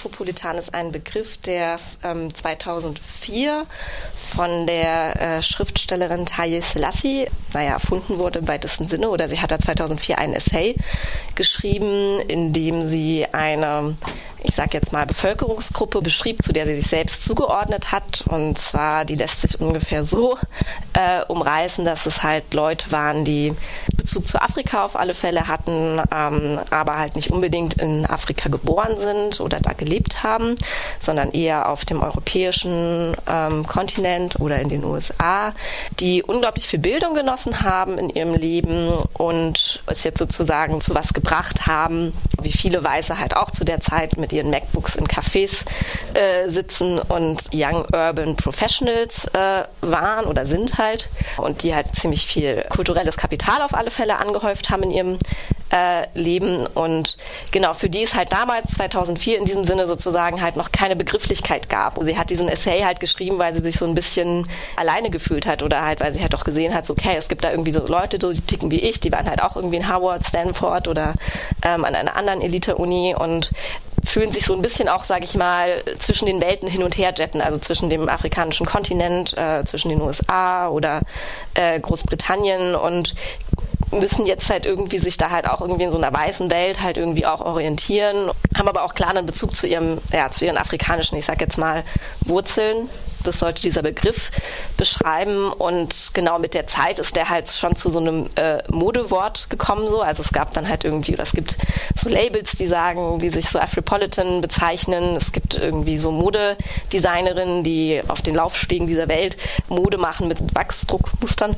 Afropolitan ist ein Begriff, der ähm, 2004 von der äh, Schriftstellerin Taye Selassie, naja, erfunden wurde im weitesten Sinne, oder sie hat da 2004 ein Essay geschrieben, in dem sie eine ich sage jetzt mal, Bevölkerungsgruppe beschrieb, zu der sie sich selbst zugeordnet hat. Und zwar, die lässt sich ungefähr so äh, umreißen, dass es halt Leute waren, die Bezug zu Afrika auf alle Fälle hatten, ähm, aber halt nicht unbedingt in Afrika geboren sind oder da gelebt haben, sondern eher auf dem europäischen ähm, Kontinent oder in den USA, die unglaublich viel Bildung genossen haben in ihrem Leben und es jetzt sozusagen zu was gebracht haben, wie viele Weiße halt auch zu der Zeit mit ihren MacBooks in Cafés äh, sitzen und Young Urban Professionals äh, waren oder sind halt und die halt ziemlich viel kulturelles Kapital auf alle Fälle angehäuft haben in ihrem äh, leben. Und genau, für die es halt damals, 2004, in diesem Sinne sozusagen halt noch keine Begrifflichkeit gab. Sie hat diesen Essay halt geschrieben, weil sie sich so ein bisschen alleine gefühlt hat oder halt, weil sie halt auch gesehen hat, so, okay, es gibt da irgendwie so Leute, so, die ticken wie ich, die waren halt auch irgendwie in Harvard, Stanford oder ähm, an einer anderen Elite-Uni und fühlen sich so ein bisschen auch, sage ich mal, zwischen den Welten hin und her jetten, also zwischen dem afrikanischen Kontinent, äh, zwischen den USA oder äh, Großbritannien und müssen jetzt halt irgendwie sich da halt auch irgendwie in so einer weißen Welt halt irgendwie auch orientieren, haben aber auch klar einen Bezug zu ihrem, ja, zu ihren afrikanischen, ich sag jetzt mal, Wurzeln. Das sollte dieser Begriff beschreiben. Und genau mit der Zeit ist der halt schon zu so einem äh, Modewort gekommen. So. Also es gab dann halt irgendwie, oder es gibt so Labels, die sagen, die sich so Afropolitan bezeichnen. Es gibt irgendwie so Modedesignerinnen, die auf den Laufstegen dieser Welt Mode machen mit Wachsdruckmustern.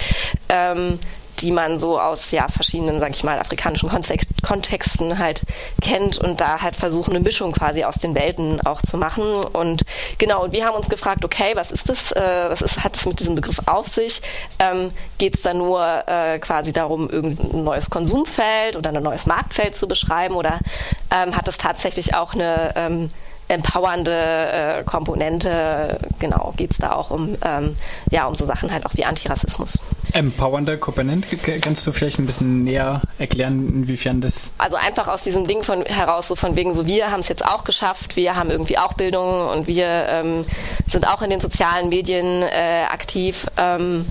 Ähm, die man so aus ja verschiedenen, sag ich mal, afrikanischen Kontext, Kontexten halt kennt und da halt versuchen, eine Mischung quasi aus den Welten auch zu machen. Und genau, und wir haben uns gefragt, okay, was ist das, äh, was ist, hat es mit diesem Begriff auf sich? Ähm, Geht es da nur äh, quasi darum, irgendein neues Konsumfeld oder ein neues Marktfeld zu beschreiben oder ähm, hat es tatsächlich auch eine ähm, empowernde äh, Komponente. Genau, geht es da auch um, ähm, ja, um so Sachen halt auch wie Antirassismus. Empowernde Komponente, kannst du vielleicht ein bisschen näher erklären, inwiefern das. Also einfach aus diesem Ding von heraus, so von wegen, so wir haben es jetzt auch geschafft, wir haben irgendwie auch Bildung und wir ähm, sind auch in den sozialen Medien äh, aktiv ähm,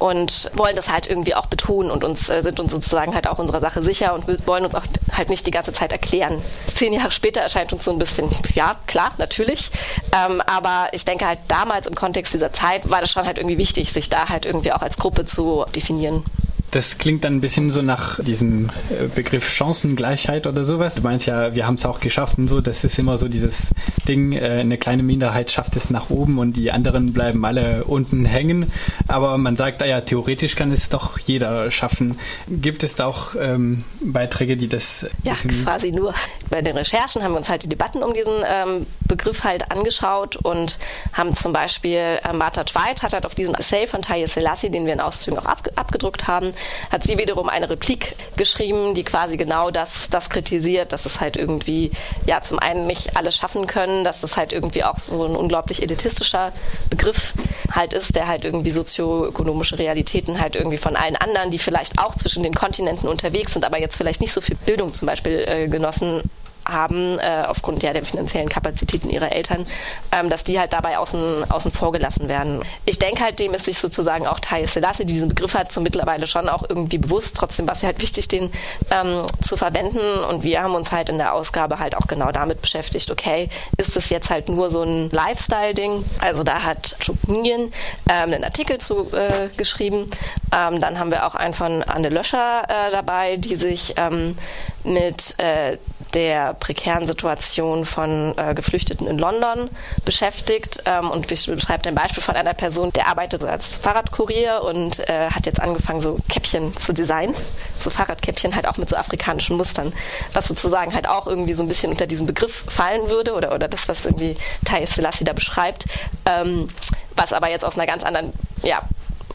und wollen das halt irgendwie auch betonen und uns äh, sind uns sozusagen halt auch unserer Sache sicher und wollen uns auch halt nicht die ganze Zeit erklären. Zehn Jahre später erscheint uns so ein bisschen, ja, klar, natürlich. Ähm, aber ich denke halt damals im Kontext dieser Zeit war das schon halt irgendwie wichtig, sich da halt irgendwie auch als Gruppe zu definieren. Das klingt dann ein bisschen so nach diesem äh, Begriff Chancengleichheit oder sowas. Du meinst ja, wir haben es auch geschafft und so. Das ist immer so dieses Ding, äh, eine kleine Minderheit schafft es nach oben und die anderen bleiben alle unten hängen. Aber man sagt, ja, theoretisch kann es doch jeder schaffen. Gibt es da auch ähm, Beiträge, die das... Ja, quasi nur. Bei den Recherchen haben wir uns halt die Debatten um diesen ähm, Begriff halt angeschaut und haben zum Beispiel äh, Martha Tweit hat halt auf diesen Essay von Taye Selassie, den wir in Auszügen auch ab, abgedruckt haben, hat sie wiederum eine Replik geschrieben, die quasi genau das, das kritisiert, dass es halt irgendwie, ja, zum einen nicht alle schaffen können, dass es halt irgendwie auch so ein unglaublich elitistischer Begriff halt ist, der halt irgendwie sozioökonomische Realitäten halt irgendwie von allen anderen, die vielleicht auch zwischen den Kontinenten unterwegs sind, aber jetzt vielleicht nicht so viel Bildung zum Beispiel äh, genossen haben, äh, aufgrund ja, der finanziellen Kapazitäten ihrer Eltern, ähm, dass die halt dabei außen, außen vor gelassen werden. Ich denke halt, dem ist sich sozusagen auch Thais Selassie diesen Begriff hat so mittlerweile schon auch irgendwie bewusst. Trotzdem war es halt wichtig, den ähm, zu verwenden. Und wir haben uns halt in der Ausgabe halt auch genau damit beschäftigt, okay, ist es jetzt halt nur so ein Lifestyle-Ding? Also da hat Chupinien ähm, einen Artikel zu äh, geschrieben. Ähm, dann haben wir auch einen von Anne Löscher äh, dabei, die sich ähm, mit äh, der prekären Situation von äh, Geflüchteten in London beschäftigt. Ähm, und beschreibt ein Beispiel von einer Person, der arbeitet als Fahrradkurier und äh, hat jetzt angefangen, so Käppchen zu designen, so Fahrradkäppchen halt auch mit so afrikanischen Mustern, was sozusagen halt auch irgendwie so ein bisschen unter diesen Begriff fallen würde oder, oder das, was irgendwie Thais Selassie da beschreibt, ähm, was aber jetzt aus einer ganz anderen ja,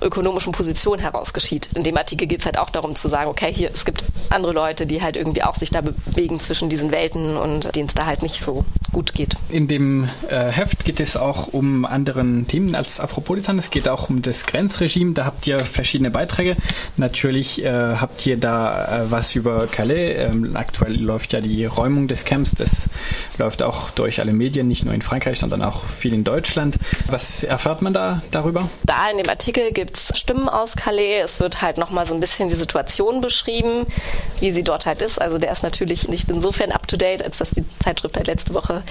ökonomischen Position heraus geschieht. In dem Artikel geht es halt auch darum zu sagen, okay, hier, es gibt andere Leute, die halt irgendwie auch sich da bewegen zwischen diesen Welten und denen es da halt nicht so gut geht. In dem äh, Heft geht es auch um anderen Themen als Afropolitan. Es geht auch um das Grenzregime. Da habt ihr verschiedene Beiträge. Natürlich äh, habt ihr da äh, was über Calais. Ähm, aktuell läuft ja die Räumung des Camps. Das läuft auch durch alle Medien, nicht nur in Frankreich, sondern auch viel in Deutschland. Was erfährt man da darüber? Da in dem Artikel gibt es Stimmen aus Calais. Es wird halt nochmal so ein bisschen die Situation beschrieben, wie sie dort halt ist. Also der ist natürlich nicht insofern up-to-date, als dass die Zeitschrift halt letzte Woche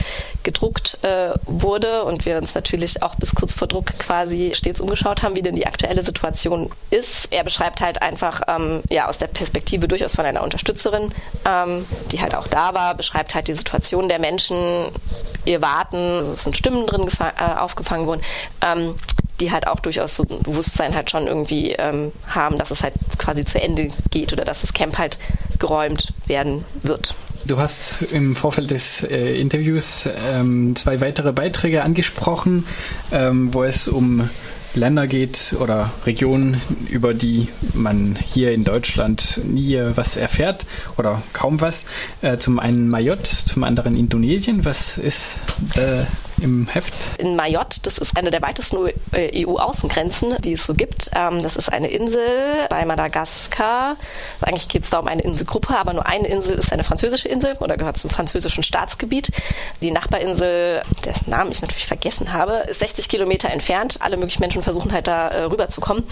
gedruckt äh, wurde und wir uns natürlich auch bis kurz vor Druck quasi stets umgeschaut haben, wie denn die aktuelle Situation ist. Er beschreibt halt einfach ähm, ja aus der Perspektive durchaus von einer Unterstützerin, ähm, die halt auch da war, beschreibt halt die Situation der Menschen, ihr Warten, also es sind Stimmen drin äh, aufgefangen worden. Ähm, die halt auch durchaus so ein Bewusstsein halt schon irgendwie ähm, haben, dass es halt quasi zu Ende geht oder dass das Camp halt geräumt werden wird. Du hast im Vorfeld des äh, Interviews ähm, zwei weitere Beiträge angesprochen, ähm, wo es um Länder geht oder Regionen, über die man hier in Deutschland nie was erfährt oder kaum was. Äh, zum einen Mayotte, zum anderen Indonesien. Was ist äh, im Heft? In Mayotte, das ist eine der weitesten EU-Außengrenzen, die es so gibt. Ähm, das ist eine Insel bei Madagaskar. Eigentlich geht es da um eine Inselgruppe, aber nur eine Insel ist eine französische Insel oder gehört zum französischen Staatsgebiet. Die Nachbarinsel, dessen Namen ich natürlich vergessen habe, ist 60 Kilometer entfernt. Alle möglichen Menschen versuchen halt da äh, rüberzukommen.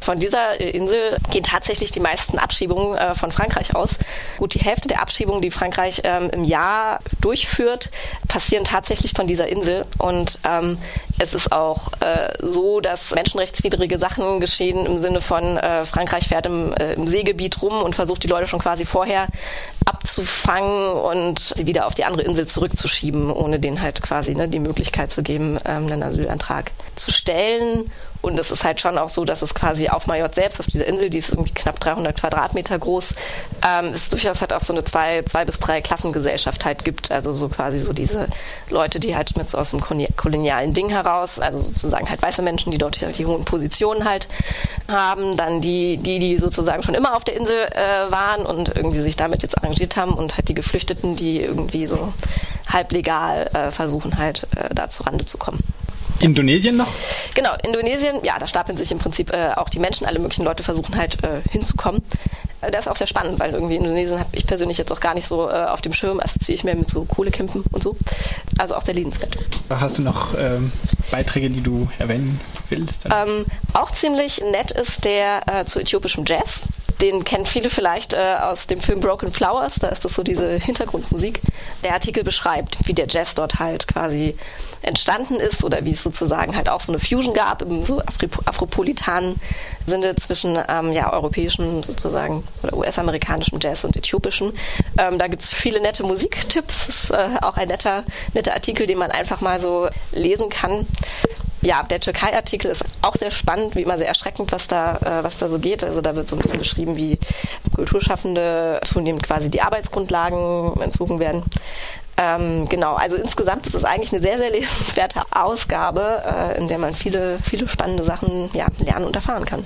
Von dieser äh, Insel gehen tatsächlich die meisten Abschiebungen äh, von Frankreich aus. Gut, die Hälfte der Abschiebungen, die Frankreich ähm, im Jahr durchführt, passieren tatsächlich von dieser Insel. Und ähm, es ist auch äh, so, dass menschenrechtswidrige Sachen geschehen im Sinne von äh, Frankreich fährt im, äh, im, Seegebiet rum und versucht die Leute schon quasi vorher abzufangen und sie wieder auf die andere Insel zurückzuschieben, ohne denen halt quasi ne, die Möglichkeit zu geben, ähm, einen Asylantrag zu stellen. Und es ist halt schon auch so, dass es quasi auf Mayotte selbst, auf dieser Insel, die ist irgendwie knapp 300 Quadratmeter groß, ähm, es durchaus halt auch so eine zwei, zwei bis drei Klassengesellschaft halt gibt. Also so quasi so diese Leute, die halt mit so aus dem kolonialen Ding heraus, also sozusagen halt weiße Menschen, die dort die hohen Positionen halt haben, dann die, die, die sozusagen schon immer auf der Insel äh, waren und irgendwie sich damit jetzt arrangiert haben und halt die Geflüchteten, die irgendwie so halblegal äh, versuchen halt äh, da zu Rande zu kommen. Indonesien noch? Genau, Indonesien, ja, da stapeln sich im Prinzip äh, auch die Menschen, alle möglichen Leute versuchen halt äh, hinzukommen. Äh, das ist auch sehr spannend, weil irgendwie Indonesien habe ich persönlich jetzt auch gar nicht so äh, auf dem Schirm, assoziiere ich mehr mit so Kohlekämpfen und so. Also auch sehr lebenswert. Hast du noch ähm, Beiträge, die du erwähnen willst? Ähm, auch ziemlich nett ist der äh, zu äthiopischem Jazz den kennen viele vielleicht äh, aus dem Film Broken Flowers, da ist das so diese Hintergrundmusik. Der Artikel beschreibt, wie der Jazz dort halt quasi entstanden ist oder wie es sozusagen halt auch so eine Fusion gab im so afropolitanen Sinne zwischen ähm, ja, europäischem sozusagen oder US-amerikanischem Jazz und äthiopischem. Ähm, da gibt es viele nette Musiktipps. Ist äh, auch ein netter, netter Artikel, den man einfach mal so lesen kann ja, der Türkei-Artikel ist auch sehr spannend, wie immer sehr erschreckend, was da, äh, was da so geht. Also da wird so ein bisschen beschrieben, wie Kulturschaffende zunehmend quasi die Arbeitsgrundlagen entzogen werden. Ähm, genau, also insgesamt ist es eigentlich eine sehr, sehr lesenswerte Ausgabe, äh, in der man viele, viele spannende Sachen ja, lernen und erfahren kann.